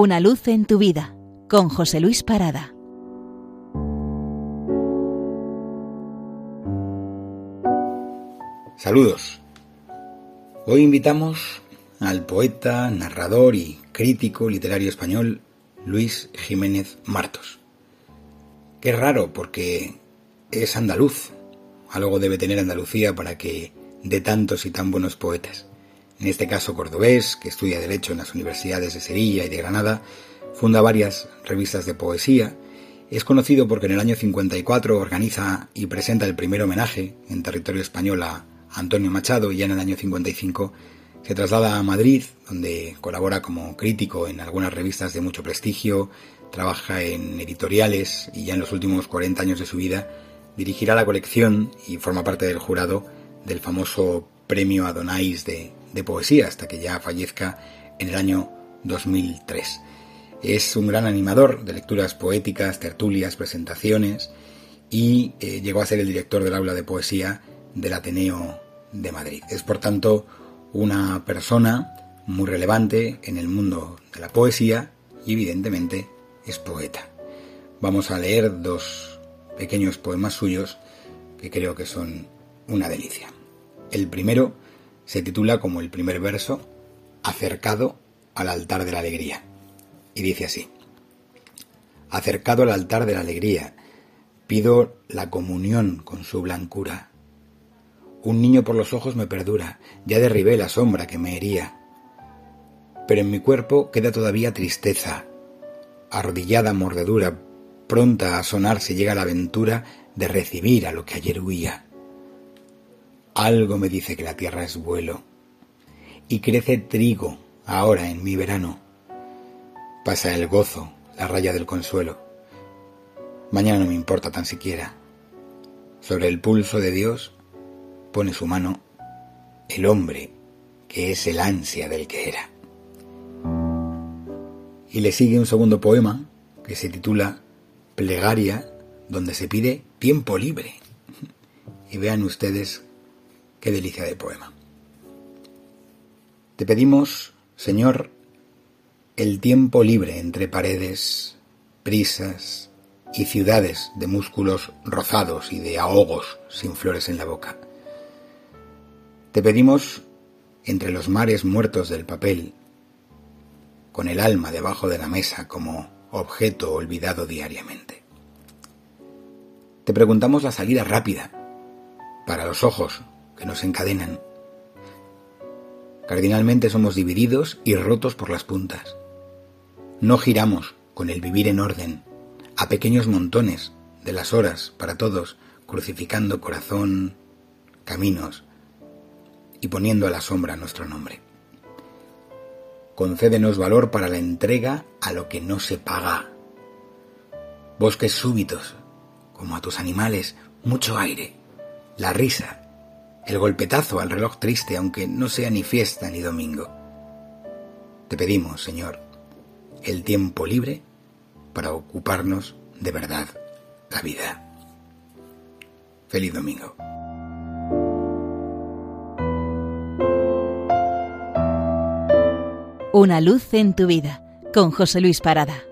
Una luz en tu vida con José Luis Parada. Saludos. Hoy invitamos al poeta, narrador y crítico literario español Luis Jiménez Martos. Qué raro porque es andaluz. Algo debe tener Andalucía para que de tantos y tan buenos poetas. En este caso cordobés, que estudia Derecho en las universidades de Sevilla y de Granada, funda varias revistas de poesía, es conocido porque en el año 54 organiza y presenta el primer homenaje en territorio español a Antonio Machado y ya en el año 55 se traslada a Madrid, donde colabora como crítico en algunas revistas de mucho prestigio, trabaja en editoriales y ya en los últimos 40 años de su vida dirigirá la colección y forma parte del jurado del famoso Premio Adonais de, de Poesía hasta que ya fallezca en el año 2003. Es un gran animador de lecturas poéticas, tertulias, presentaciones y eh, llegó a ser el director del aula de poesía del Ateneo de Madrid. Es por tanto una persona muy relevante en el mundo de la poesía y evidentemente es poeta. Vamos a leer dos pequeños poemas suyos que creo que son una delicia. El primero se titula como el primer verso, Acercado al altar de la alegría. Y dice así, Acercado al altar de la alegría, pido la comunión con su blancura un niño por los ojos me perdura, ya derribé la sombra que me hería. Pero en mi cuerpo queda todavía tristeza, arrodillada mordedura, pronta a sonar si llega la aventura de recibir a lo que ayer huía. Algo me dice que la tierra es vuelo, y crece trigo ahora en mi verano. Pasa el gozo, la raya del consuelo. Mañana no me importa tan siquiera. Sobre el pulso de Dios pone su mano el hombre que es el ansia del que era. Y le sigue un segundo poema que se titula Plegaria, donde se pide tiempo libre. Y vean ustedes qué delicia de poema. Te pedimos, Señor, el tiempo libre entre paredes, prisas y ciudades de músculos rozados y de ahogos sin flores en la boca te pedimos, entre los mares muertos del papel, con el alma debajo de la mesa como objeto olvidado diariamente. Te preguntamos la salida rápida, para los ojos que nos encadenan. Cardinalmente somos divididos y rotos por las puntas. No giramos con el vivir en orden, a pequeños montones de las horas para todos, crucificando corazón, caminos, y poniendo a la sombra nuestro nombre. Concédenos valor para la entrega a lo que no se paga. Bosques súbitos, como a tus animales, mucho aire, la risa, el golpetazo al reloj triste, aunque no sea ni fiesta ni domingo. Te pedimos, Señor, el tiempo libre para ocuparnos de verdad la vida. Feliz domingo. Una luz en tu vida con José Luis Parada.